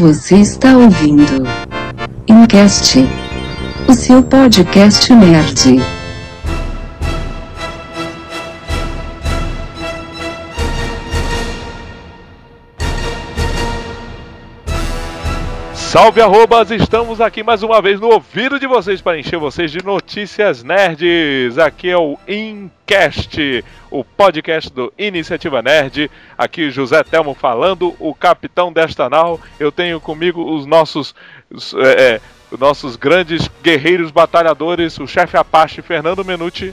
Você está ouvindo Incast, o seu podcast nerd. Salve arrobas, estamos aqui mais uma vez no ouvido de vocês para encher vocês de notícias nerds. Aqui é o Incast, o podcast do Iniciativa Nerd. Aqui José Telmo falando, o capitão desta nau. Eu tenho comigo os nossos, os, é, é, os nossos grandes guerreiros batalhadores, o chefe Apache Fernando Menuti.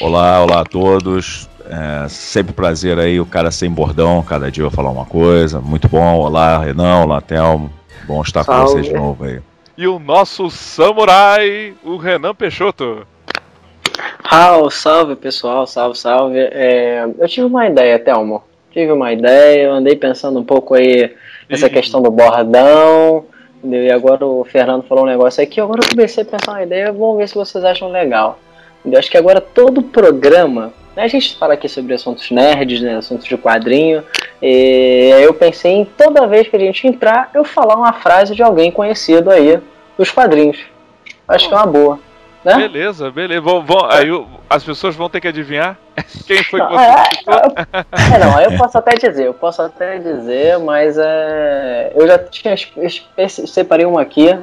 Olá, olá a todos. É sempre prazer aí, o cara sem bordão, cada dia eu falar uma coisa. Muito bom. Olá, Renan, olá, Telmo. Bom estar Salve. com vocês de novo aí. E o nosso samurai, o Renan Peixoto. Raul, salve pessoal, salve, salve. É, eu tive uma ideia, Thelmo. Tive uma ideia, eu andei pensando um pouco aí nessa questão do bordão. E agora o Fernando falou um negócio aqui, agora eu comecei a pensar uma ideia, vamos ver se vocês acham legal. Eu acho que agora todo programa a gente fala aqui sobre assuntos nerds, né, assuntos de quadrinho, e eu pensei em toda vez que a gente entrar, eu falar uma frase de alguém conhecido aí dos quadrinhos. Acho que é uma boa. Né? Beleza, beleza. Vão, vão, aí as pessoas vão ter que adivinhar quem foi que você é, é, é, não, eu posso até dizer, eu posso até dizer, mas é, eu já tinha separei uma aqui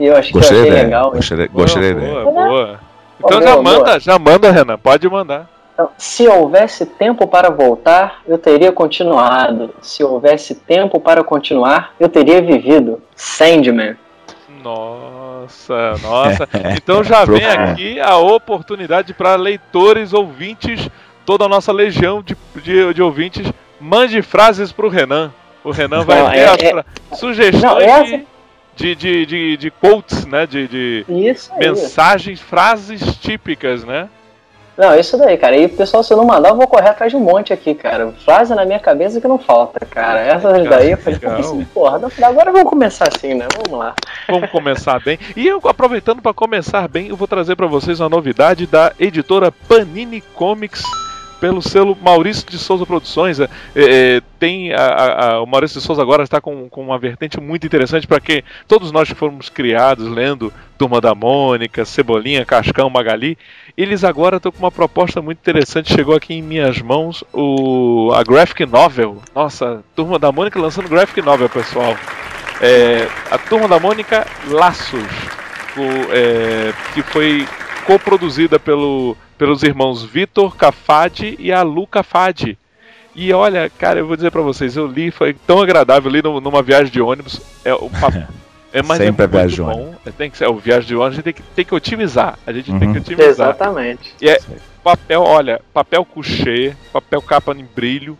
e eu acho gostei que eu achei legal. Gostei, gostei boa, boa, boa. Então já manda, já manda, Renan, pode mandar. Então, se houvesse tempo para voltar, eu teria continuado. Se houvesse tempo para continuar, eu teria vivido. Sandman. Nossa, nossa. Então já vem aqui a oportunidade para leitores, ouvintes, toda a nossa legião de, de, de ouvintes, mande frases para o Renan. O Renan vai ter é, é, sugestões não, essa... de, de, de, de, quotes, né? De, de mensagens, frases típicas, né? Não, isso daí, cara. E pessoal, se eu não mandar, eu vou correr atrás de um monte aqui, cara. Frase na minha cabeça que não falta, cara. Essas daí eu falei, assim, porra, agora vamos começar assim, né? Vamos lá. Vamos começar bem. E eu, aproveitando para começar bem, eu vou trazer para vocês uma novidade da editora Panini Comics pelo selo Maurício de Souza Produções. É, é, tem a, a, o Maurício de Souza agora está com, com uma vertente muito interessante para que todos nós que fomos criados lendo Turma da Mônica, Cebolinha, Cascão, Magali, eles agora estão com uma proposta muito interessante. Chegou aqui em minhas mãos o, a Graphic Novel. Nossa, Turma da Mônica lançando Graphic Novel, pessoal. É, a Turma da Mônica Laços, o, é, que foi coproduzida pelo pelos irmãos Vitor Cafadi e a Lu Cafadi. E olha, cara, eu vou dizer para vocês, eu li, foi tão agradável, eu li numa viagem de ônibus. É, o é, mas Sempre é, é viagem bom. É, tem que ser, o viagem de ônibus a gente tem que, tem que otimizar. A gente uhum. tem que uhum. otimizar. Exatamente. E é papel, olha, papel couché, papel capa em brilho,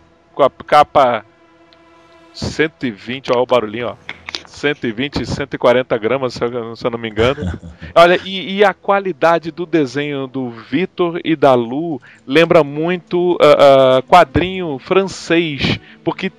capa 120, olha o barulhinho, ó. 120, 140 gramas, se eu, se eu não me engano. Olha, e, e, a qualidade do desenho do Vitor e da Lu lembra muito uh, uh, quadrinho francês, porque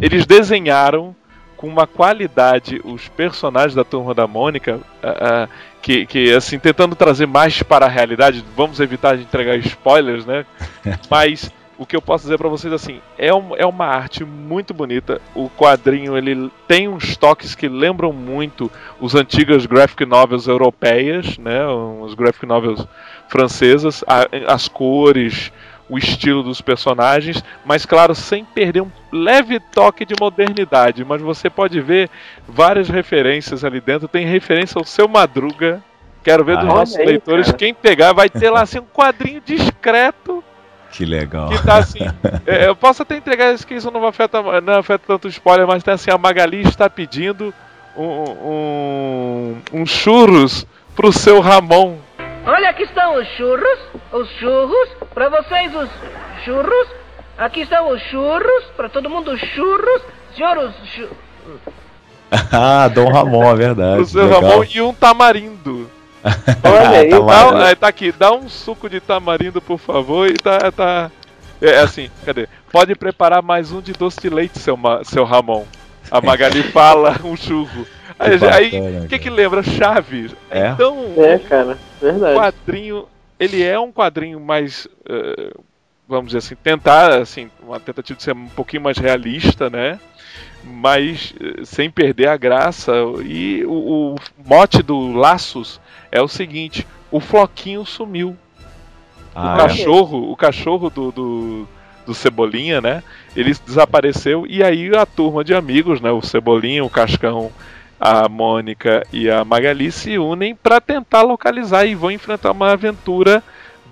eles desenharam com uma qualidade os personagens da Turma da Mônica, uh, que, que, assim, tentando trazer mais para a realidade, vamos evitar de entregar spoilers, né? Mas o que eu posso dizer para vocês assim, é, um, é uma arte muito bonita. O quadrinho ele tem uns toques que lembram muito os antigos graphic novels europeias, né? Os graphic novels francesas, a, as cores, o estilo dos personagens, mas claro, sem perder um leve toque de modernidade. Mas você pode ver várias referências ali dentro. Tem referência ao seu Madruga. Quero ver ah, dos nossos aí, leitores. Cara. Quem pegar vai ter lá assim um quadrinho discreto que legal. Que tá assim. é, eu posso até entregar isso que isso não afeta, não afeta tanto spoiler, mas tem assim, a Magali está pedindo um, um, um churros pro seu Ramon. Olha, aqui estão os churros, os churros, para vocês os churros. Aqui estão os churros, para todo mundo os churros. Senhor, os churros. ah, Dom Ramon, é verdade. O seu legal. Ramon e um tamarindo. Olha aí, dá, tá aqui, dá um suco de tamarindo, por favor, e tá. tá é, é assim, cadê? Pode preparar mais um de doce de leite, seu, seu Ramon. A Magali fala um churro. Aí, o que que lembra? Chaves. É? Então, é, cara, verdade. O quadrinho, ele é um quadrinho mais, uh, vamos dizer assim, tentar, assim, uma tentativa de ser um pouquinho mais realista, né? mas eh, sem perder a graça. E o, o mote do Laços é o seguinte: o Floquinho sumiu. Ah, o é? cachorro, o cachorro do, do, do Cebolinha, né? Ele desapareceu e aí a turma de amigos, né? O Cebolinha, o Cascão, a Mônica e a Magali se unem para tentar localizar e vão enfrentar uma aventura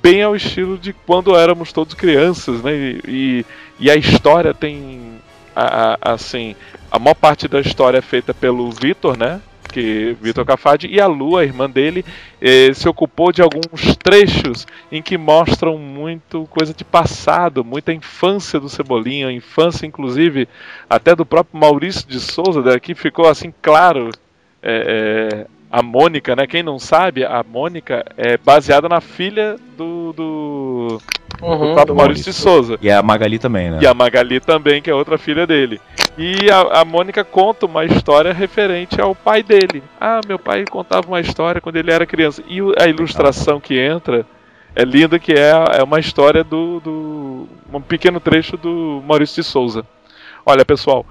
bem ao estilo de quando éramos todos crianças, né? E, e, e a história tem a- a- assim, a maior parte da história é feita pelo Vitor, né? Que Vitor Cafadi e a Lu, a irmã dele, eh, se ocupou de alguns trechos em que mostram muito coisa de passado, muita infância do Cebolinha, infância inclusive até do próprio Maurício de Souza, daqui ficou assim claro. é, é, a Mônica, né? Quem não sabe, a Mônica é baseada na filha do, do, do Uhum. próprio Maurício de Souza. E a Magali também, né? E a Magali também, que é outra filha dele. E a, a Mônica conta uma história referente ao pai dele. Ah, meu pai contava uma história quando ele era criança. E a ilustração que entra é linda, que é, é uma história do, do. um pequeno trecho do Maurício de Souza. Olha, pessoal,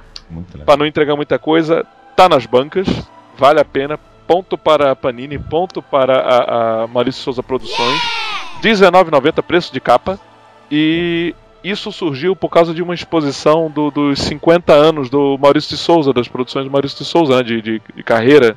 para não entregar muita coisa, tá nas bancas, vale a pena. Ponto para a Panini, ponto para a, a Maurício Souza Produções. R$19,90 preço de capa. E isso surgiu por causa de uma exposição do- dos 50 anos do Maurício de Souza, das produções do Maurício de Souza, né, de, de- de carreira.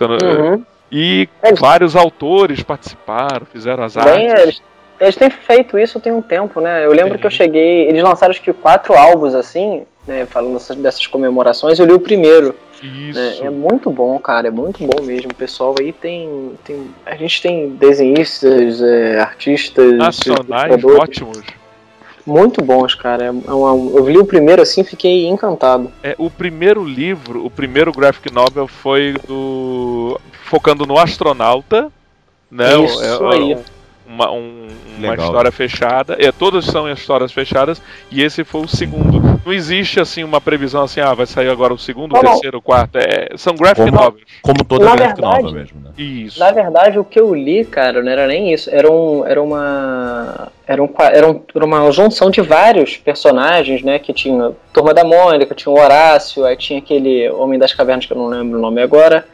Uhum. E Eles- vários autores participaram, fizeram as Bem, artes. eles, eles têm feito isso tem um tempo, né? Eu lembro Sim. que eu cheguei. Eles lançaram acho que quatro álbuns assim, né? Falando dessas, dessas comemorações, eu li o primeiro. Isso. né? É muito bom, cara, é muito bom mesmo. O pessoal aí tem. tem a gente tem desenhistas, é, artistas, Nacionais ótimos. muito bons, cara. É uma- eu li o primeiro assim fiquei encantado. É, o primeiro livro, o primeiro graphic novel foi do. focando no astronauta, né? Isso É, aí. Uma, um- uma Legal. história fechada. É, todas são histórias fechadas. E esse foi o segundo. Não existe assim uma previsão assim, ah, vai sair agora o segundo, o terceiro, o quarto. É, são graphic Como- novels. Como toda Na graphic verdade- nova mesmo, né? Isso. Na verdade, o que eu li, cara, não era nem isso. Era, um, era uma. Era, um, era, um, era uma junção de vários personagens, né? Que tinha Turma da Mônica, tinha o Horácio, aí tinha aquele Homem das Cavernas, que eu não lembro o nome agora.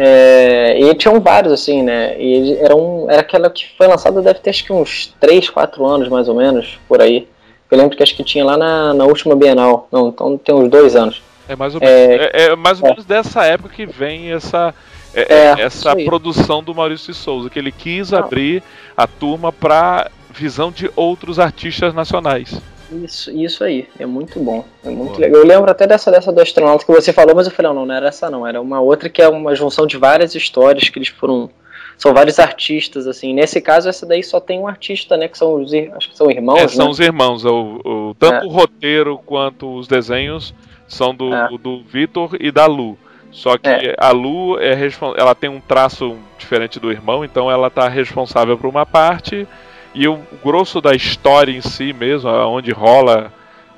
É, e tinham vários, assim, né? E era, um, era aquela que foi lançada, deve ter acho que uns 3, 4 anos mais ou menos, por aí. Eu lembro que acho que tinha lá na, na última Bienal. Não, então tem uns dois anos. É mais ou menos, É, é, é mais ou é. menos dessa época que vem essa. é- É, é, essa produção do Maurício de Souza, que ele quis Não. abrir a turma para visão de outros artistas nacionais. Isso, isso aí, é muito bom. É muito Pô. legal. Eu lembro até dessa, dessa do astronauta que você falou, mas eu falei, não, não era essa não, era uma outra que é uma junção de várias histórias que eles foram. São vários artistas, assim. Nesse caso, essa daí só tem um artista, né? Que são os acho que são irmãos, É, são né? os irmãos, o, o- tanto É. o roteiro quanto os desenhos são do, É. do Vitor e da Lu. Só que É. a Lu é ela tem um traço diferente do irmão, então ela tá responsável por uma parte e o grosso da história em si mesmo, onde rola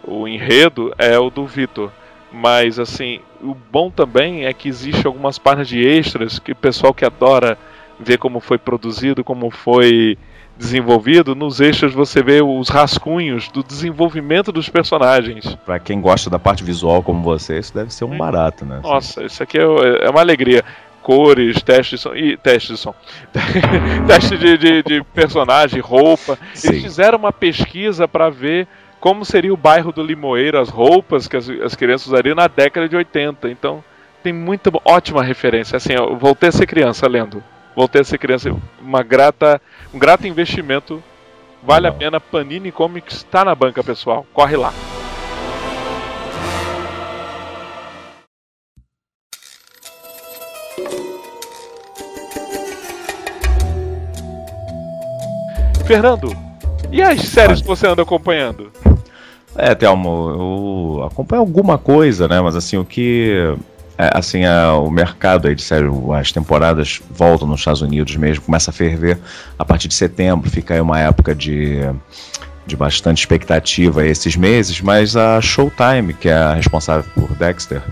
o enredo, é o do Vitor. Mas assim, o bom também é que existe algumas páginas de extras que o pessoal que adora ver como foi produzido, como foi desenvolvido, nos extras você vê os rascunhos do desenvolvimento dos personagens. Pra quem gosta da parte visual como você, isso deve ser um barato, né? Nossa, isso aqui é, é uma alegria. Cores, testes de som. E teste de som. teste de, de, de personagem, roupa. Eles Sim. fizeram uma pesquisa para ver como seria o bairro do Limoeiro, as roupas que as, as crianças usariam na década de 80. Então, tem muita ótima referência. Assim, eu voltei a ser criança lendo. Voltei a ser criança. Uma grata, um grato investimento. Vale a Legal. pena. Panini Comics está na banca, pessoal. Corre lá. Fernando, e as séries que você anda acompanhando? É, Thelmo, eu acompanho alguma coisa, né? Mas assim, o que. é, assim, a- o mercado aí de série, as temporadas voltam nos Estados Unidos mesmo, começa a ferver a partir de setembro, fica aí uma época de, de bastante expectativa esses meses, mas a Showtime, que é a responsável por Dexter,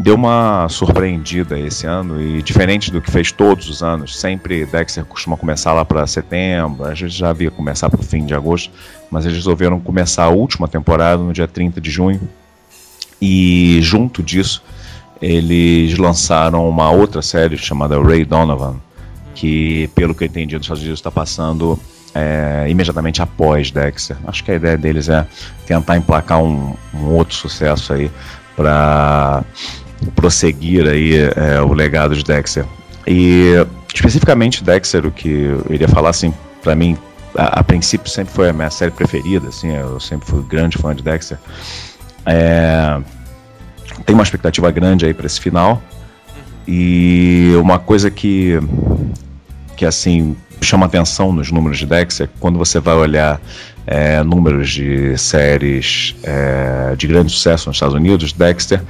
deu uma surpreendida esse ano e diferente do que fez todos os anos, sempre Dexter costuma começar lá para setembro, a gente já havia começar para o fim de agosto, mas eles resolveram começar a última temporada no dia 30 de junho. E junto disso, eles lançaram uma outra série chamada Ray Donovan, que, pelo que eu entendi, nos Estados Unidos está passando é, imediatamente após Dexter. Acho que a ideia deles é tentar emplacar um, um outro sucesso aí para prosseguir aí é, o legado de Dexter. E especificamente Dexter, o que eu iria falar assim, para mim, a, a, princípio sempre foi a minha série preferida, assim, eu sempre fui grande fã de Dexter. É, tem uma expectativa grande aí para esse final. E uma coisa que que assim chama atenção nos números de Dexter, quando você vai olhar é, números de séries é, de grande sucesso nos Estados Unidos, Dexter,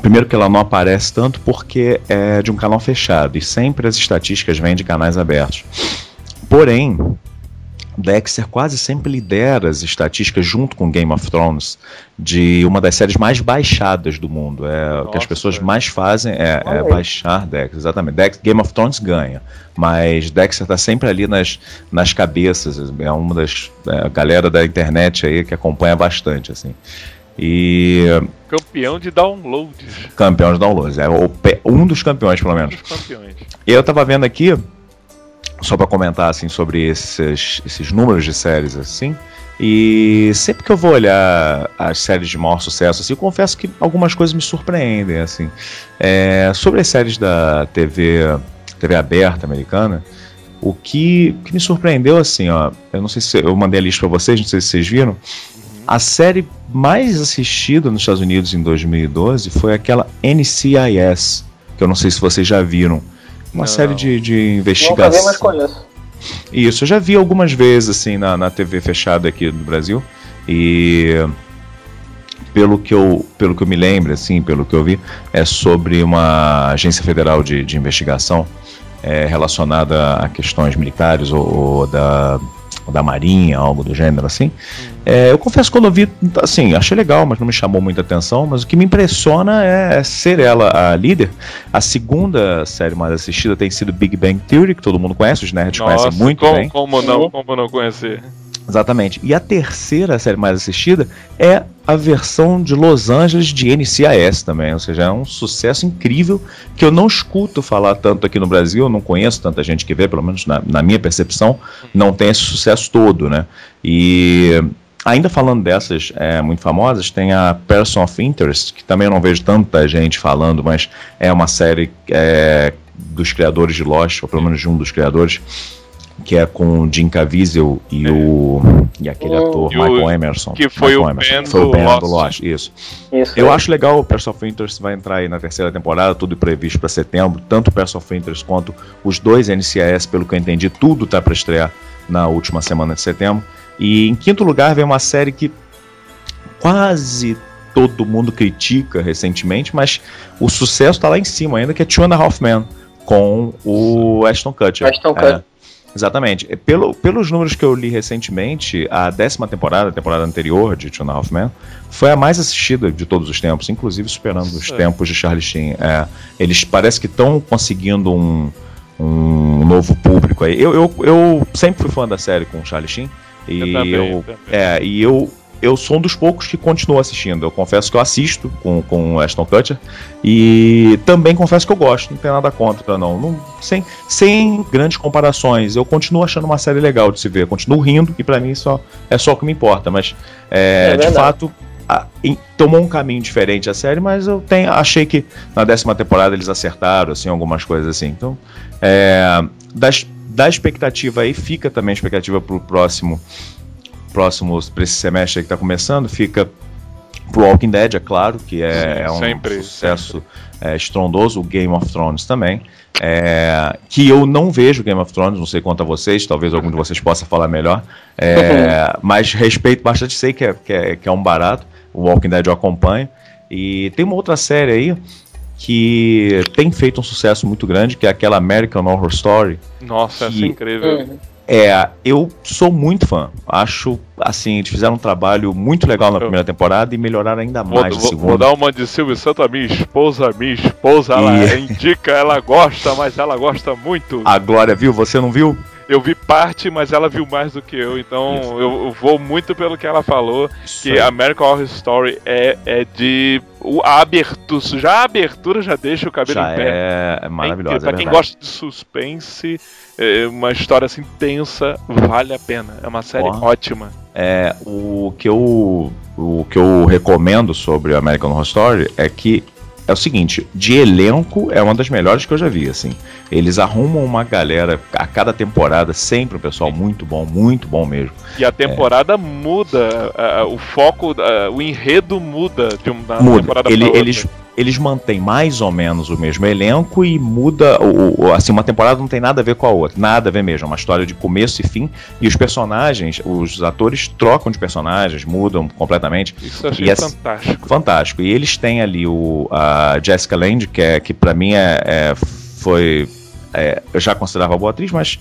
primeiro que ela não aparece tanto porque é de um canal fechado e sempre as estatísticas vêm de canais abertos. Porém, Dexter quase sempre lidera as estatísticas junto com Game of Thrones de uma das séries mais baixadas do mundo. É Nossa, o que as pessoas mais fazem é, é baixar Dexter, exatamente. Dex, Game of Thrones ganha, mas Dexter está sempre ali nas, nas cabeças. É uma das é, galera da internet aí que acompanha bastante assim. E campeão de downloads. Campeão de downloads, é o, um dos campeões pelo menos. Um dos campeões. Eu tava vendo aqui só para comentar assim sobre esses, esses números de séries assim. E sempre que eu vou olhar as séries de maior sucesso, assim, eu confesso que algumas coisas me surpreendem, assim. É, sobre as séries da TV, TV aberta americana, o que, que me surpreendeu, assim, ó, eu não sei se eu mandei a lista para vocês, não sei se vocês viram. A série mais assistida nos Estados Unidos em 2012 foi aquela NCIS, que eu não sei se vocês já viram uma não. série de, de investigação. Nunca vi, mas conheço. Isso, eu já vi algumas vezes assim na, na TV fechada aqui no Brasil e pelo que eu pelo que eu me lembro assim pelo que eu vi é sobre uma agência federal de, de investigação é, relacionada a questões militares ou, ou da da Marinha, algo do gênero assim. É, eu confesso que quando eu vi, assim, achei legal, mas não me chamou muita atenção. Mas o que me impressiona é ser ela a líder. A segunda série mais assistida tem sido Big Bang Theory, que todo mundo conhece, os nerds Nossa, conhecem muito como, bem. Como não, como não conhecer? Exatamente. E a terceira série mais assistida é a versão de Los Angeles de NCIS também, ou seja, é um sucesso incrível que eu não escuto falar tanto aqui no Brasil, eu não conheço tanta gente que vê, pelo menos na, na minha percepção, não tem esse sucesso todo, né? E ainda falando dessas é, muito famosas, tem a Person of Interest, que também eu não vejo tanta gente falando, mas é uma série é, dos criadores de Lost, ou pelo menos de um dos criadores, que é com o Jim Caviezel e o e aquele ator Michael Emerson. Que foi Michael o Emerson, Ben, foi do, o ben Lost. do Lost. Isso. isso Eu é. acho legal o Person of Interest vai entrar aí na terceira temporada, tudo previsto para setembro, tanto o Person of Interest quanto os dois NCIS, pelo que eu entendi, tudo tá para estrear na última semana de setembro. E em quinto lugar vem uma série que quase todo mundo critica recentemente, mas o sucesso está lá em cima ainda, que é Two and a Half Men, com o Ashton Kutcher. Ashton Kutcher. É, Exatamente. É, pelo, pelos números que eu li recentemente, a décima temporada, a temporada anterior de Two and a Half Men, foi a mais assistida de todos os tempos, inclusive superando os tempos de Charlie Sheen. É, eles parece que estão conseguindo um, um novo público aí. Eu, eu, eu sempre fui fã da série com o Charlie Sheen. E eu, também, eu é, e eu eu sou um dos poucos que continuo assistindo. Eu confesso que eu assisto com, com Ashton Kutcher e também confesso que eu gosto, não tenho nada contra, não. não sem, sem grandes comparações, eu continuo achando uma série legal de se ver, continuo rindo e para mim só, é só o que me importa, mas é, é de fato a, em, tomou um caminho diferente a série, mas eu tenho, achei que na décima temporada eles acertaram assim, algumas coisas assim. Então, é, das, da expectativa aí fica também a expectativa pro próximo próximo para esse semestre que está começando, fica pro Walking Dead, é claro, que é, é um sempre, sucesso sempre. É, estrondoso, o Game of Thrones também. É, que eu não vejo Game of Thrones, não sei quanto a vocês, talvez algum de vocês possa falar melhor, é, mas respeito bastante, sei que é, que, é, que é um barato, o Walking Dead eu acompanho. E tem uma outra série aí que tem feito um sucesso muito grande, que é aquela American Horror Story. Nossa, que, essa é incrível. É, eu sou muito fã. Acho, assim, eles fizeram um trabalho muito legal na primeira temporada e melhoraram ainda mais vou, na segunda. Vou dar uma de Silvio Santos, a minha esposa, minha esposa, ela e... indica, ela gosta, mas ela gosta muito. A Glória viu? Você não viu? eu vi parte, mas ela viu mais do que eu, então eu, eu vou muito pelo que ela falou, Isso que aí. American Horror Story é, é de... O, a abertura, já a abertura já deixa o cabelo já em pé. é É maravilhosa. incrível. pra é quem gosta de suspense, é uma história assim tensa, vale a pena. É uma série Porra. ótima. É, o que eu o que eu recomendo sobre American Horror Story é que é o seguinte, de elenco é uma das melhores que eu já vi, assim. Eles arrumam uma galera a cada temporada, sempre um pessoal muito bom, muito bom mesmo. E a temporada muda, ah, o foco, o enredo muda de uma Muda. temporada Ele- pra outra. eles eles mantêm mais ou menos o mesmo elenco e muda o, o- assim uma temporada não tem nada a ver com a outra, nada a ver mesmo, é uma história de começo e fim e os personagens, os atores trocam de personagens, mudam completamente. Isso eu achei essa- fantástico. Fantástico. E eles têm ali o, a Jessica Lange, que, é, que para mim é, é- foi. É, eu já considerava boa atriz, mas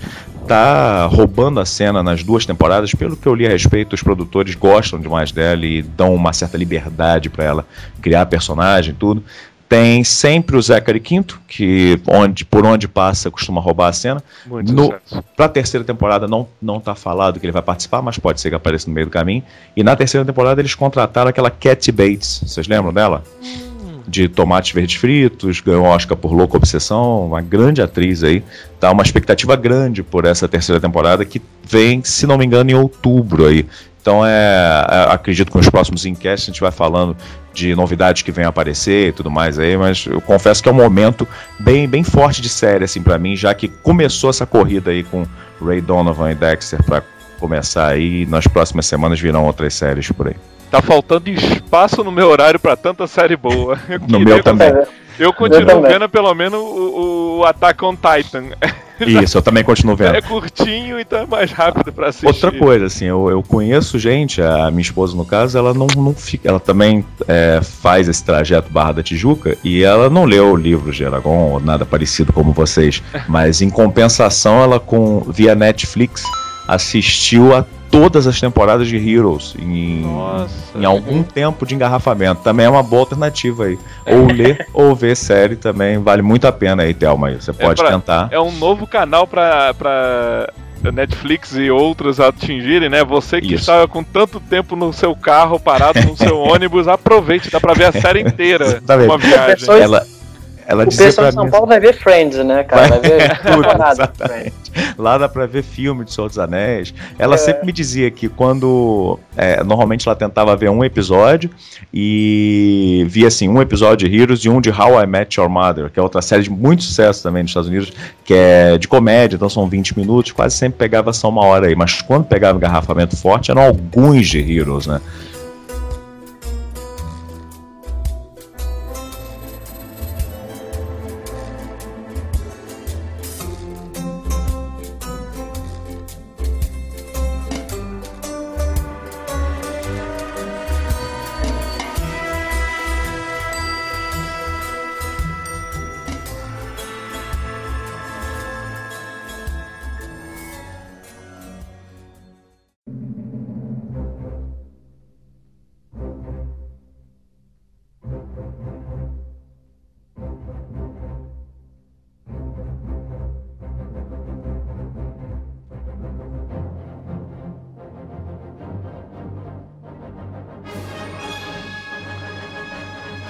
tá roubando a cena nas duas temporadas. Pelo que eu li a respeito, os produtores gostam demais dela e dão uma certa liberdade para ela criar personagem e tudo. Tem sempre o Zachary Quinto, que onde, por onde passa costuma roubar a cena. Muito No-. Pra terceira temporada não, não tá falado que ele vai participar, mas pode ser que apareça no meio do caminho. E na terceira temporada eles contrataram aquela Cat Bates. Vocês lembram dela? De Tomates Verdes Fritos, ganhou Oscar por Louca Obsessão, uma grande atriz aí. Tá uma expectativa grande por essa terceira temporada que vem, se não me engano, em outubro aí. Então é, é, acredito que nos próximos enquetes a gente vai falando de novidades que vêm aparecer e tudo mais aí, mas eu confesso que é um momento bem, bem forte de série assim para mim, já que começou essa corrida aí com Ray Donovan e Dexter para começar aí, nas próximas semanas virão outras séries por aí. Tá faltando espaço no meu horário pra tanta série boa. Eu No meu também. Eu continuo também. vendo pelo menos o, o Attack on Titan. Isso, eu também continuo vendo. É curtinho, então é mais rápido pra assistir. Outra coisa, assim, eu, eu conheço gente, a minha esposa no caso, ela não, não fica. Ela também é, faz esse trajeto Barra da Tijuca e ela não leu o livro de Aragon ou nada parecido como vocês. Mas em compensação, ela com via Netflix assistiu a todas as temporadas de Heroes em, Nossa. em algum tempo de engarrafamento. Também é uma boa alternativa aí. Ou ler ou ver série também vale muito a pena aí, Thelma. aí. Você pode pra- tentar. É um novo canal pra, pra Netflix e outros atingirem, né? Você que Isso. estava com tanto tempo no seu carro, parado no seu ônibus, aproveite, dá pra ver a série inteira. Exatamente. Uma viagem. Ela, ela O pessoal de São mim. Paulo vai ver Friends, né, cara? Vai ver Tudo, exatamente. Lá dá pra ver filme de Senhor dos Anéis. Ela É. sempre me dizia que quando. é, normalmente ela tentava ver um episódio e via assim, um episódio de Heroes e um de How I Met Your Mother, que é outra série de muito sucesso também nos Estados Unidos, que é de comédia, então são 20 minutos, quase sempre pegava só uma hora aí. Mas quando pegava engarrafamento forte, eram alguns de Heroes, né?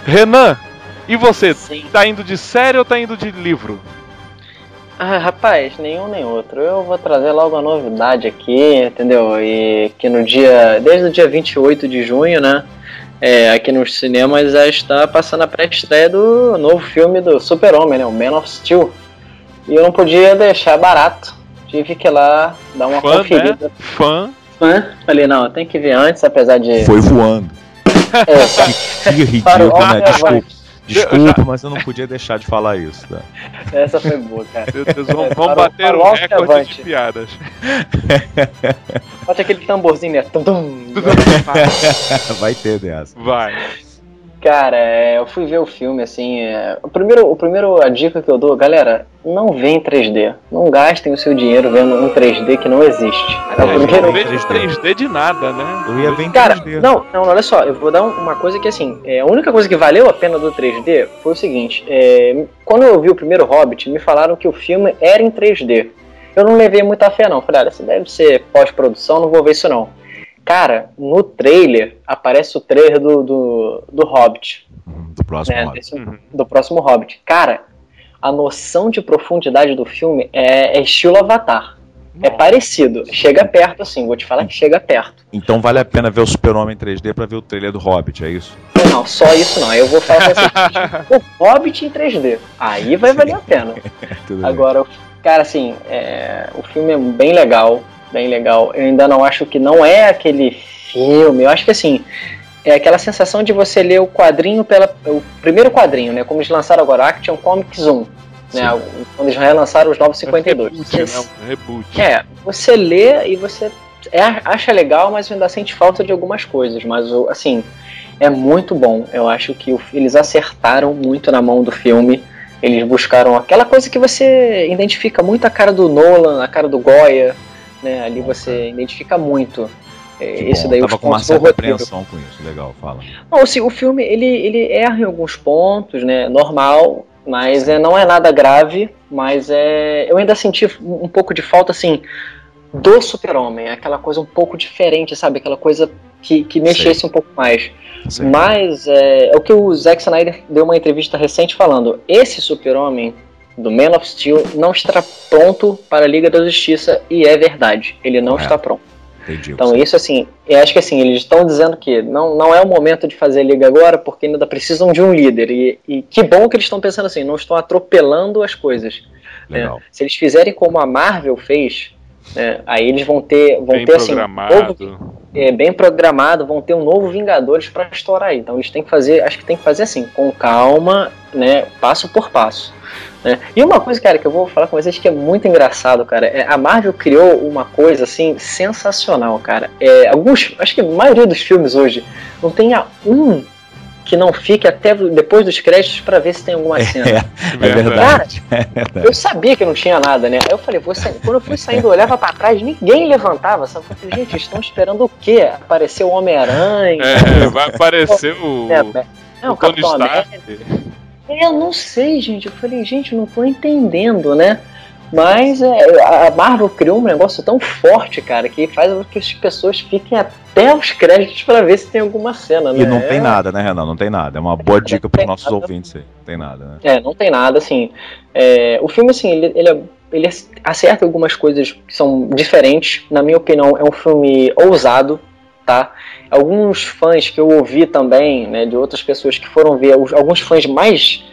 Renan, e você? Sim. Tá indo de série ou tá indo de livro? Ah, rapaz, nenhum nem outro. Eu vou trazer logo a novidade aqui, entendeu? E que no dia. Desde o dia 28 de junho, né? É, aqui nos cinemas já está passando a pré-estreia do novo filme do Super-Homem, né? O Man of Steel. E eu não podia deixar barato. Tive que ir lá dar uma Fã, conferida. né? Fã. Fã. Falei, não, tem que ver antes, apesar de. Foi voando. É, Que o ridículo, né? Desculpa. Desculpa, mas eu não podia deixar de falar isso. Tá? essa foi boa, cara. Meu Deus, vamos, vamos bater o recorde avante. de piadas. Bote aquele tamborzinho, né? Tum, tum. Vai ter dessa. Vai. Cara, é, eu fui ver o filme, assim. é, o, primeiro, o primeiro, a dica que eu dou, galera, não vê em 3D. Não gastem o seu dinheiro vendo um 3D que não existe. É o primeiro. Não vejo 3D de nada, né? Eu ia ver em Cara, 3D. não, não, olha só, eu vou dar um- uma coisa que assim, é, a única coisa que valeu a pena do 3D foi o seguinte, é, quando eu vi o primeiro Hobbit, me falaram que o filme era em 3D. eu não levei muita fé não. Falei, olha, isso deve ser pós-produção, não vou ver isso não. Cara, no trailer aparece o trailer do, do, do Hobbit. Do próximo né, Hobbit. desse- Uhum. do próximo Hobbit. Cara, a noção de profundidade do filme é, é estilo Avatar. É parecido. Chega perto, assim, vou te falar que chega perto. Então vale a pena ver o Super-Homem 3D pra ver o trailer do Hobbit, é isso? Não, só isso não. Eu vou falar pra você o Hobbit em 3D. Aí vai valer a pena. Agora, cara, assim, é, o filme é bem legal, bem legal. Eu ainda não acho que não é aquele filme. Eu acho que assim é aquela sensação de você ler o quadrinho pela o primeiro quadrinho, né? Como eles lançaram agora Action Comics 1, né? Quando eles relançaram os novos 52. Reboot, Você- né? Um reboot. é, você lê e você é, acha legal, mas ainda sente falta de algumas coisas. Mas, o- assim, é muito bom. Eu acho que o- eles acertaram muito na mão do filme. Eles buscaram aquela coisa que você identifica muito a cara do Nolan, a cara do Goya, né? Ali você identifica muito. É, Esse daí tava com uma certa apreensão com isso. Legal, fala. Não, assim, o filme ele, ele erra em alguns pontos, né? Normal, mas é, não é nada grave. Mas é, eu ainda senti um pouco de falta, assim, do Super-Homem. Aquela coisa um pouco diferente, sabe? Aquela coisa que, que mexesse um pouco mais. Sei. Mas é, é o que o Zack Snyder deu uma entrevista recente falando. Esse Super-Homem do Man of Steel não está pronto para a Liga da Justiça e é verdade. Ele não Correto. está pronto. Entendi. Então isso assim, eu acho que assim, eles estão dizendo que não, não é o momento de fazer liga agora, porque ainda precisam de um líder. E, e que bom que eles estão pensando assim, não estão atropelando as coisas. né? Se eles fizerem como a Marvel fez, né, aí eles vão ter, vão Bem ter assim, um programado. novo, é, bem programado, vão ter um novo Vingadores para estourar aí. Então eles têm que fazer, acho que tem que fazer assim, com calma, né, passo por passo. Né. E uma coisa, cara, que eu vou falar com vocês que é muito engraçado, cara, é, a Marvel criou uma coisa assim sensacional, cara. É, alguns, acho que a maioria dos filmes hoje não tem a um que não fique até depois dos créditos para ver se tem alguma cena. É, é verdade. É verdade. Eu sabia que não tinha nada, né? Aí eu falei, vou sair- quando eu fui saindo, eu olhava pra trás, ninguém levantava, sabe? Eu falei, gente, estão esperando o quê? Apareceu o Homem-Aranha. É, vai aparecer o, É, é, é, o Tony Capitão Stark. Eu não sei, gente. Eu falei, gente, não tô entendendo, né? Mas é, a Marvel criou um negócio tão forte, cara, que faz com que as pessoas fiquem até os créditos pra ver se tem alguma cena, né? E não tem nada, né, Renan? Não tem nada. É uma boa dica para os nossos nada. ouvintes aí. Não tem nada, né? É, não tem nada, assim. É, o filme, assim, ele, ele, é- ele acerta algumas coisas que são diferentes. Na minha opinião, é um filme ousado, tá? Alguns fãs que eu ouvi também, né, de outras pessoas que foram ver, alguns fãs mais,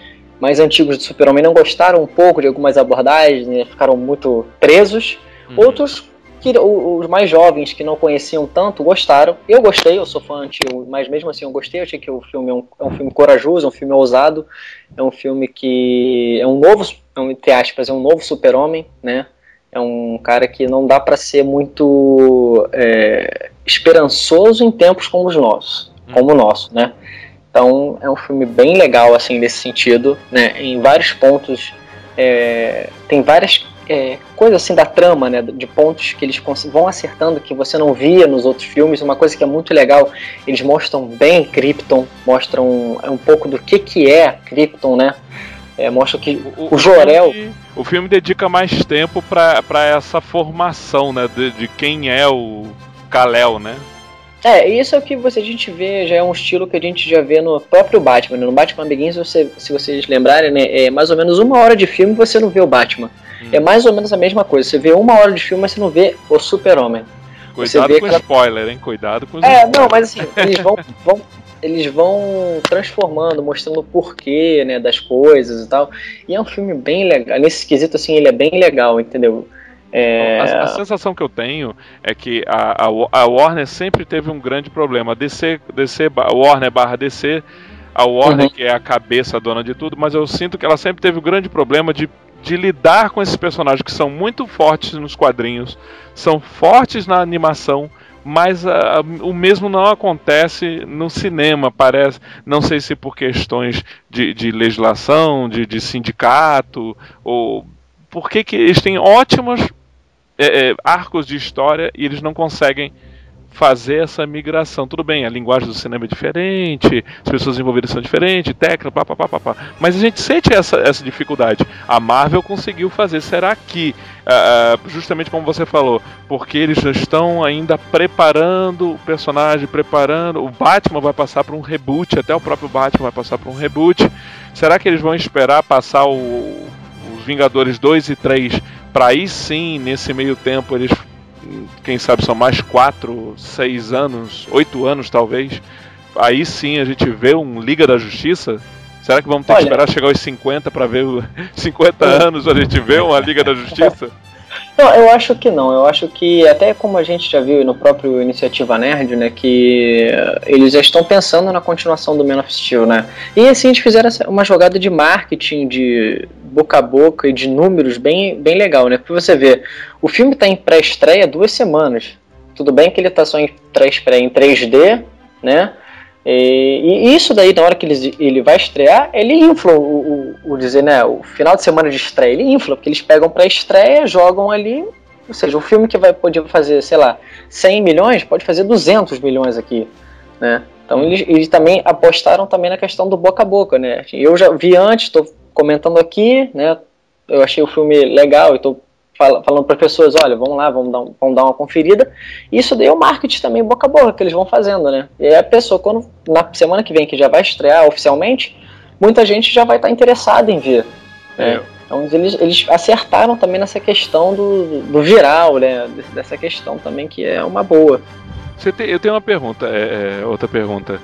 mais antigos do Super-Homem não gostaram um pouco de algumas abordagens, né, ficaram muito presos. Uhum. Outros, que, os mais jovens que não conheciam tanto, gostaram. Eu gostei, eu sou fã antigo, mas mesmo assim eu gostei. Eu achei que o filme é um, é um filme corajoso, é um filme ousado. É um filme que é um novo, é um, entre aspas, é um novo super-homem, né? É um cara que não dá pra ser muito é, esperançoso em tempos como os nossos, como o nosso, né? Então é um filme bem legal assim nesse sentido, né? Em vários pontos é, tem várias é, coisas assim da trama, né? De pontos que eles vão acertando que você não via nos outros filmes. Uma coisa que é muito legal, eles mostram bem Krypton, mostram é, um pouco do que que é Krypton, né? É, mostra que o Jor-El- filme- o filme dedica mais tempo pra essa formação, né? De, de quem é o Kal-El, né? É, isso é o que você, a gente vê, já é um estilo que a gente já vê no próprio Batman. né? No Batman Begins, você, se vocês lembrarem, né, é mais ou menos uma hora de filme você não vê o Batman. Hum. É mais ou menos a mesma coisa. Você vê uma hora de filme, mas você não vê o Super-Homem. Cuidado com aquela- spoiler, hein? Cuidado com os É, spoilers. não, mas assim, eles vão, vão- eles vão transformando, mostrando o porquê, né, das coisas e tal. E é um filme bem legal. Nesse quesito, assim, ele é bem legal, entendeu? É, A, a sensação que eu tenho é que a, a Wa- a Warner sempre teve um grande problema. DC, DC Warner barra DC, a Warner Uhum. que é a cabeça dona de tudo, mas eu sinto que ela sempre teve o grande problema de, de lidar com esses personagens que são muito fortes nos quadrinhos, são fortes na animação, mas ah, o mesmo não acontece no cinema, parece. Não sei se por questões de, de legislação, de, de sindicato, ou por que, que eles têm ótimos é, é, arcos de história e eles não conseguem fazer essa migração. Tudo bem, a linguagem do cinema é diferente, as pessoas envolvidas são diferentes, técnica, pá, pá, pá, pá, pá. Mas a gente sente essa, essa dificuldade. A Marvel conseguiu fazer. Será que, uh, justamente como você falou, porque eles já estão ainda preparando o personagem, preparando. O Batman vai passar por um reboot, até o próprio Batman vai passar por um reboot. Será que eles vão esperar passar o, Vingadores 2 e 3 para aí sim, nesse meio tempo, eles quem sabe são mais quatro, seis anos, oito anos talvez, aí sim a gente vê um Liga da Justiça. Será que vamos ter Olha, que esperar chegar aos 50 para ver 50 anos a gente vê uma Liga da Justiça? Não, eu acho que não. Eu acho que, até como a gente já viu no próprio Iniciativa Nerd, né, que eles já estão pensando na continuação do Man of Steel, né? E assim, eles fizeram uma jogada de marketing, de boca a boca e de números bem, bem legal, né? Porque você vê, o filme está em pré-estreia duas semanas. Tudo bem que ele está só em pré-estreia em 3D, né? E, isso daí, na hora que ele, ele vai estrear, ele infla o, o, o, dizer, né, o final de semana de estreia, ele infla, porque eles pegam para estreia, jogam ali, ou seja, um filme que vai poder fazer, sei lá, 100 milhões, pode fazer 200 milhões aqui, né? Então eles, eles também apostaram também na questão do boca a boca, né? Eu já vi antes, estou comentando aqui, né? Eu achei o filme legal e estou falando para pessoas, olha, vamos lá, vamos dar, vamos dar uma conferida. Isso daí é o marketing também boca a boca que eles vão fazendo, né? E aí a pessoa, quando na semana que vem, que já vai estrear oficialmente, muita gente já vai estar tá interessada em ver. Né? É. Então eles, eles acertaram também nessa questão do, do viral, né? Dessa questão também que é uma boa. Tem, eu tenho uma pergunta, é, é, outra pergunta.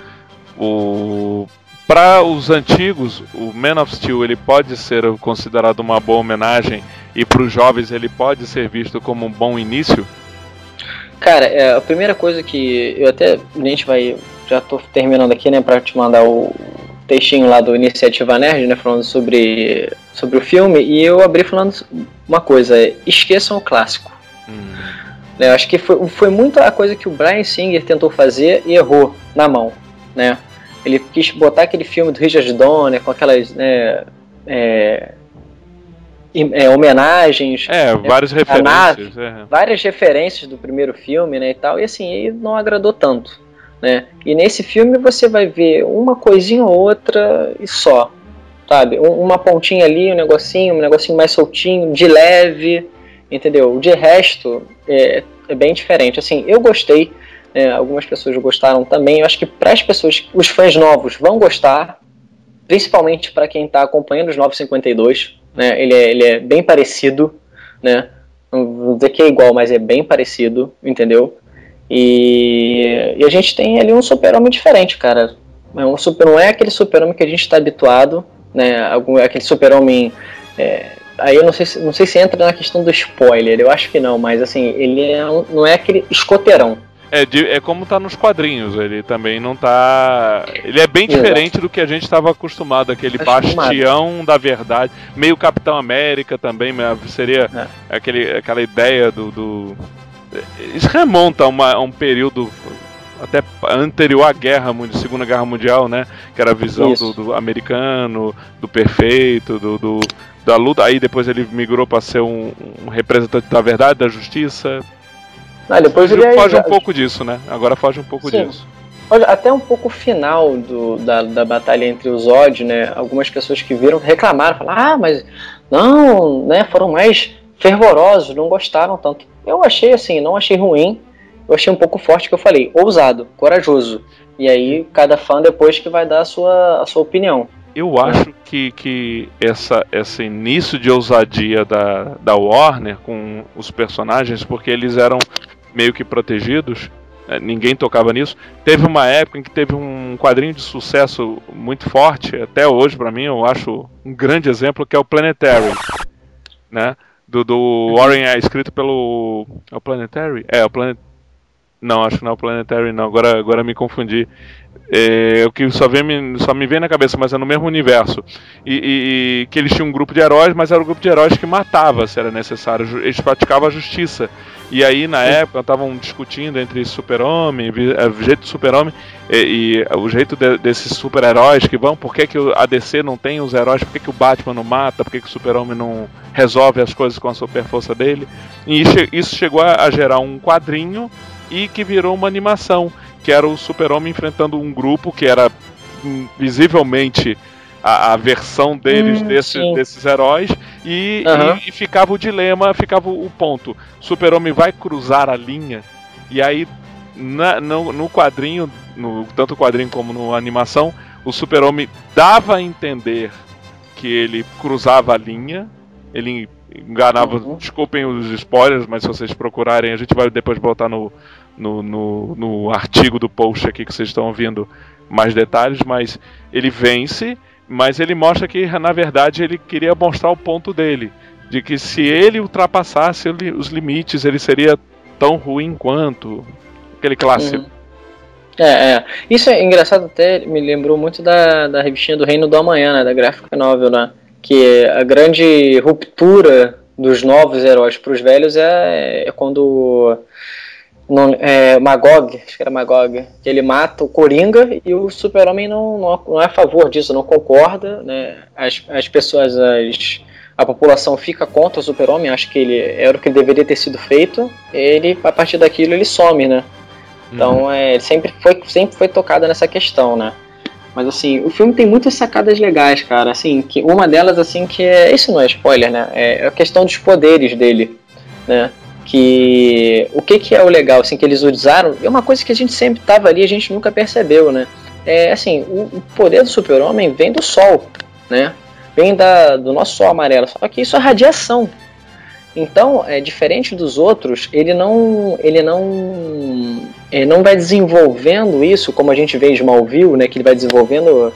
O para os antigos, o Man of Steel ele pode ser considerado uma boa homenagem e para os jovens ele pode ser visto como um bom início? Cara, é, a primeira coisa que eu até a gente vai já estou terminando aqui, né, para te mandar o textinho lá do Iniciativa Nerd, né, falando sobre sobre o filme e eu abri falando uma coisa, é, esqueçam o clássico. Hum. Eu acho que foi, foi muito a coisa que o Brian Singer tentou fazer e errou na mão, né? Ele quis botar aquele filme do Richard Donner com aquelas né, é, é, homenagens. É, várias é, referências. É. Várias referências do primeiro filme, né, e tal. E assim, não agradou tanto, né? E nesse filme você vai ver uma coisinha ou outra e só, sabe? Uma pontinha ali, um negocinho, um negocinho mais soltinho, de leve, entendeu? De resto, é, é bem diferente. Assim, eu gostei é, algumas pessoas gostaram também. Eu acho que para as pessoas, os fãs novos vão gostar, principalmente para quem está acompanhando os 952. Né? Ele, é, ele é bem parecido, né? Não vou dizer que é igual, mas é bem parecido, entendeu? E, e a gente tem ali um super-homem diferente, cara. É um super, não é aquele super-homem que a gente está habituado, né? Algum, aquele super-homem. É, aí eu não sei, se, não sei se entra na questão do spoiler, eu acho que não, mas assim, ele é, não é aquele escoteirão, é, de, é como tá nos quadrinhos, ele também não tá. Ele é bem diferente do que a gente estava acostumado, aquele bastião da verdade, meio Capitão América também, seria é. aquele, aquela ideia do, do. Isso remonta a, uma, a um período até anterior à guerra, Segunda Guerra Mundial, né? Que era a visão do, do, americano, do perfeito, do, do, da luta. Aí depois ele migrou para ser um, um, representante da verdade, da justiça. Ah, depois ele foge um pouco disso, né? Agora foge um pouco Sim. disso. Até um pouco o final do, da, da batalha entre os Zod, né? Algumas pessoas que viram reclamaram, falaram, ah, mas não, né? Foram mais fervorosos, não gostaram tanto. Eu achei assim, não achei ruim. Eu achei um pouco forte que eu falei, ousado, corajoso. E aí cada fã depois que vai dar a sua, a sua opinião. Eu acho que, que essa, esse início de ousadia da, da Warner com os personagens, porque eles eram meio que protegidos, né, ninguém tocava nisso. Teve uma época em que teve um quadrinho de sucesso muito forte, até hoje para mim eu acho um grande exemplo, que é o Planetary, né? Do, do Warren, é escrito pelo. É o Planetary? É, o Planet. Não, acho que não é o Planetary, não. Agora, agora me confundi. É, o que só, vem, só me vem na cabeça, mas é no mesmo universo. E, e, e, que eles tinham um grupo de heróis, mas era um grupo de heróis que matava se era necessário. Eles praticavam a justiça. E aí, na época, estavam discutindo entre super-homem, é, o jeito do super-homem e, e, o jeito de, desses super-heróis que vão, por que, que a DC não tem os heróis, por que, que o Batman não mata, por que, que o super-homem não resolve as coisas com a super força dele. E isso, isso chegou a, a gerar um quadrinho e que virou uma animação, que era o Super-Homem enfrentando um grupo que era hum, visivelmente a, a versão deles Hum, desse- desses heróis e, Aham. e- e ficava o dilema, ficava o ponto. Super-Homem vai cruzar a linha e aí na- no, no quadrinho, no, tanto o quadrinho como na animação, o Super-Homem dava a entender que ele cruzava a linha, ele enganava. Uhum. Desculpem os spoilers, mas se vocês procurarem, a gente vai depois botar no, no, no, no artigo do post aqui que vocês estão ouvindo mais detalhes, mas ele vence, mas ele mostra que na verdade ele queria mostrar o ponto dele, de que se ele ultrapassasse os limites, ele seria tão ruim quanto aquele clássico. Uhum. É, é. Isso é engraçado até, me lembrou muito da, da revistinha do Reino do Amanhã, né? Da Graphic Novel, né? Que a grande ruptura dos novos heróis para os velhos é, é quando não, é, Magog, acho que era Magog, que ele mata o Coringa e o Super-Homem não, não, não é a favor disso, não concorda, né? As, as pessoas, as, a população fica contra o Super-Homem, acha que ele era o que deveria ter sido feito, ele, a partir daquilo, ele some, né? Então, é, sempre foi sempre foi tocada nessa questão, né? Mas assim, o filme tem muitas sacadas legais, cara. Assim, que uma delas assim que é, isso não é spoiler, né? É a questão dos poderes dele, né? Que o que que é o legal assim que eles usaram é uma coisa que a gente sempre tava ali, a gente nunca percebeu, né? É assim, o, o poder do Super-Homem vem do Sol, né? Vem da, do nosso Sol amarelo. Só que isso é radiação. Então, é diferente dos outros, ele não, ele não, ele não vai desenvolvendo isso como a gente vê em Smallville, né? Que ele vai desenvolvendo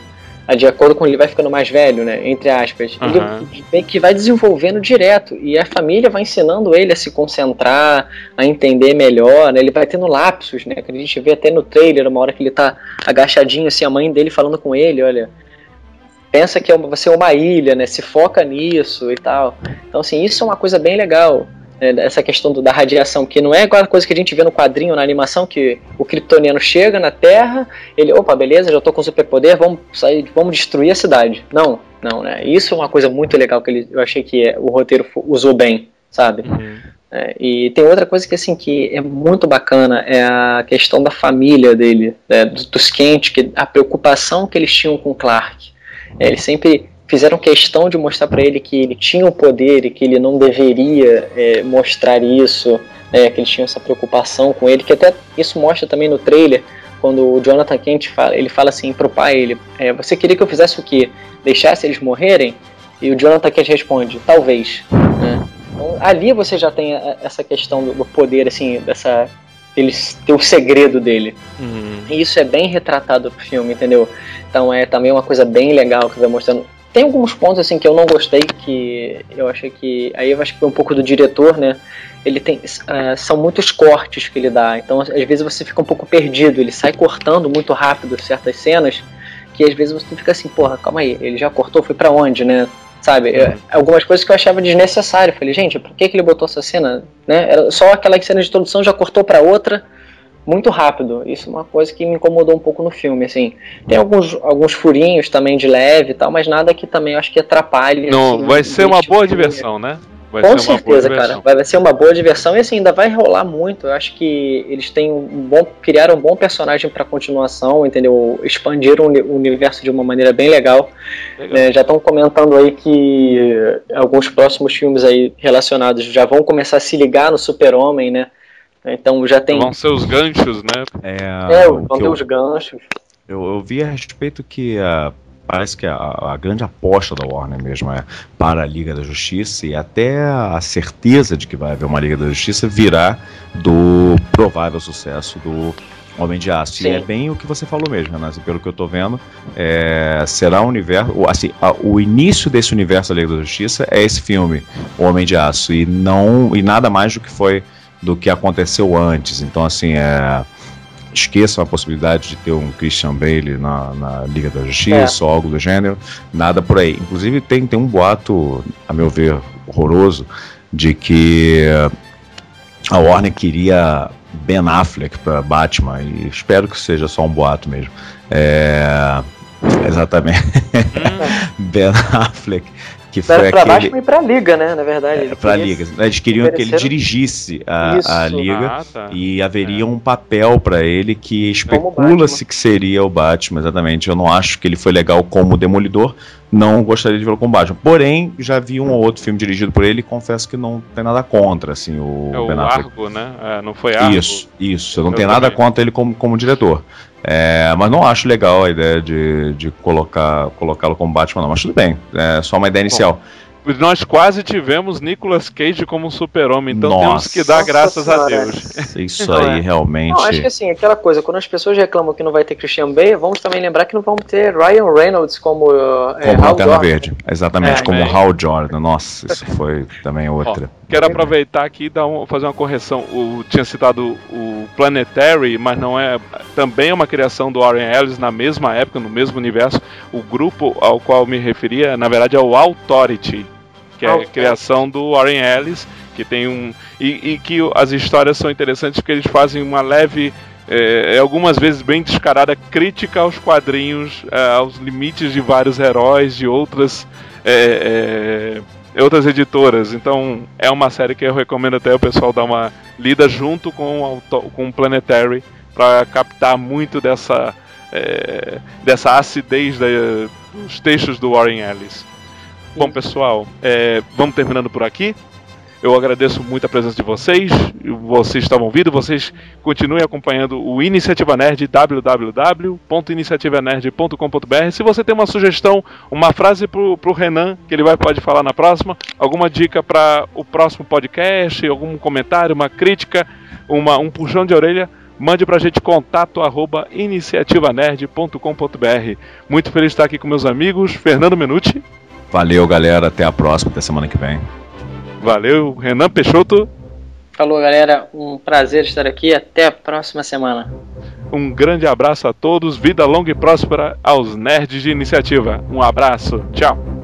de acordo com ele vai ficando mais velho, né? Entre aspas. Aham. Ele vem que vai desenvolvendo direto e a família vai ensinando ele a se concentrar, a entender melhor. Né? Ele vai tendo lapsos, né? Que a gente vê até no trailer, uma hora que ele tá agachadinho, assim, a mãe dele falando com ele, olha. Pensa que é uma- vai ser uma ilha, né? Se foca nisso e tal. Então, assim, isso é uma coisa bem legal. Né? Essa questão do- da radiação, que não é igual a coisa que a gente vê no quadrinho, na animação, que o kryptoniano chega na Terra, ele, opa, beleza, já tô com superpoder, vamos sair, vamos destruir a cidade. Não, não, né? Isso é uma coisa muito legal que ele, eu achei que é, o roteiro usou bem, sabe? Uhum. É, e tem outra coisa que assim que é muito bacana é a questão da família dele, né, dos, Kent, que a preocupação que eles tinham com Clark. É, eles sempre fizeram questão de mostrar para ele que ele tinha o poder e que ele não deveria é, mostrar isso, né, que eles tinham essa preocupação com ele, que até isso mostra também no trailer quando o Jonathan Kent fala, ele fala assim pro pai, ele, é, você queria que eu fizesse o quê? Deixasse eles morrerem? E o Jonathan Kent responde, talvez. Né? Então, ali você já tem a- essa questão do, do poder, assim, dessa. Ele ter o segredo dele. Uhum. E isso é bem retratado no filme, entendeu? Então é também uma coisa bem legal que vai mostrando. Tem alguns pontos assim que eu não gostei, que eu achei que. Aí eu acho que foi um pouco do diretor, né? Ele tem. ah, são muitos cortes que ele dá. Então, às vezes você fica um pouco perdido. Ele sai cortando muito rápido certas cenas. Que às vezes você fica assim, porra, calma aí, ele já cortou, foi pra onde, né? Sabe? É, algumas coisas que eu achava desnecessário. Eu Falei, gente, por que, que ele botou essa cena? Né? Era só aquela cena de introdução, já cortou pra outra muito rápido. Isso é uma coisa que me incomodou um pouco no filme, assim. Tem alguns, alguns furinhos também de leve e tal, mas nada que também acho que atrapalhe. Não, assim, vai ser uma boa diversão, né? Vai Com certeza, cara. Vai vai ser uma boa diversão e assim, ainda vai rolar muito. Eu acho que eles têm um bom. criaram um bom personagem pra continuação, entendeu? Expandiram o universo de uma maneira bem legal. Legal. É, já estão comentando aí que alguns próximos filmes aí relacionados já vão começar a se ligar no Super-Homem, né? Então já tem. Vão ser os ganchos, né? É, É, vão ter eu- os ganchos. Eu, eu vi a respeito que ah, parece que a, a grande aposta da Warner mesmo é para a Liga da Justiça e até a certeza de que vai haver uma Liga da Justiça virá do provável sucesso do Homem de Aço. Sim. E é bem o que você falou mesmo, Renato, pelo que eu tô vendo, é, será um universo, o- assim, a- o início desse universo da Liga da Justiça é esse filme, O Homem de Aço, e não e nada mais do que foi do que aconteceu antes. Então, assim, é esqueçam a possibilidade de ter um Christian Bale na, na Liga da Justiça ou algo do gênero, nada por aí. Inclusive tem, tem um boato, a meu ver, horroroso, de que a Warner queria Ben Affleck para Batman, e espero que seja só um boato mesmo. É, exatamente. Ben Affleck que foi Era pra aquele. Batman e pra Liga, né? Na verdade. É, pra Liga. Eles queriam que ele dirigisse a, a Liga. Ah, tá. E haveria um papel pra ele que especula-se que seria o Batman, exatamente. Eu não acho que ele foi legal como Demolidor, não gostaria de vê-lo como Batman. Porém, já vi um ou outro filme dirigido por ele e confesso que não tem nada contra, assim, o, É o Ben Affleck. Argo, né? É, não foi Argo? Isso, isso. Eu não Eu tenho nada contra ele como, como diretor. É, mas não acho legal a ideia de, de colocar colocá-lo como Batman, não. Mas tudo bem, é só uma ideia inicial. Nós quase tivemos Nicolas Cage como um super-homem, então Nossa. temos que dar Nossa graças a senhora. Deus. Isso aí é. realmente. Não, acho que assim, aquela coisa, quando as pessoas reclamam que não vai ter Christian Bale, vamos também lembrar que não vamos ter Ryan Reynolds como, uh, é, Como Hal Lanterna Jordan. Verde. Exatamente, É, como. Hal Jordan. Nossa, isso foi também outra. Quero aproveitar aqui e dar um- fazer uma correção. O, tinha citado o Planetary, mas não é. Também é uma criação do Warren Ellis na mesma época, no mesmo universo. O grupo ao qual eu me referia, na verdade, é o Authority, que é a criação do Warren Ellis, que tem um. E, e que as histórias são interessantes porque eles fazem uma leve. é, algumas vezes bem descarada crítica aos quadrinhos, é, aos limites de vários heróis, de outras. é, é, outras editoras. Então é uma série que eu recomendo até o pessoal dar uma lida junto com o, com o Planetary para captar muito dessa é, dessa acidez da- dos textos do Warren Ellis. Bom pessoal, é, vamos terminando por aqui. Eu agradeço muito a presença de vocês. Vocês estavam ouvindo, vocês continuem acompanhando o Iniciativa Nerd www.iniciativanerd.com.br. Se você tem uma sugestão, uma frase pro, pro Renan que ele vai pode falar na próxima, alguma dica para o próximo podcast, algum comentário, uma crítica, uma, um puxão de orelha, mande pra gente contato arroba iniciativanerd.com.br. Muito feliz de estar aqui com meus amigos, Fernando Menucci, Valeu, galera. Até a próxima, até semana que vem. Valeu, Renan Peixoto. Falou, galera. Um prazer estar aqui. Até a próxima semana. Um grande abraço a todos, vida longa e próspera aos nerds de iniciativa. Um abraço, tchau.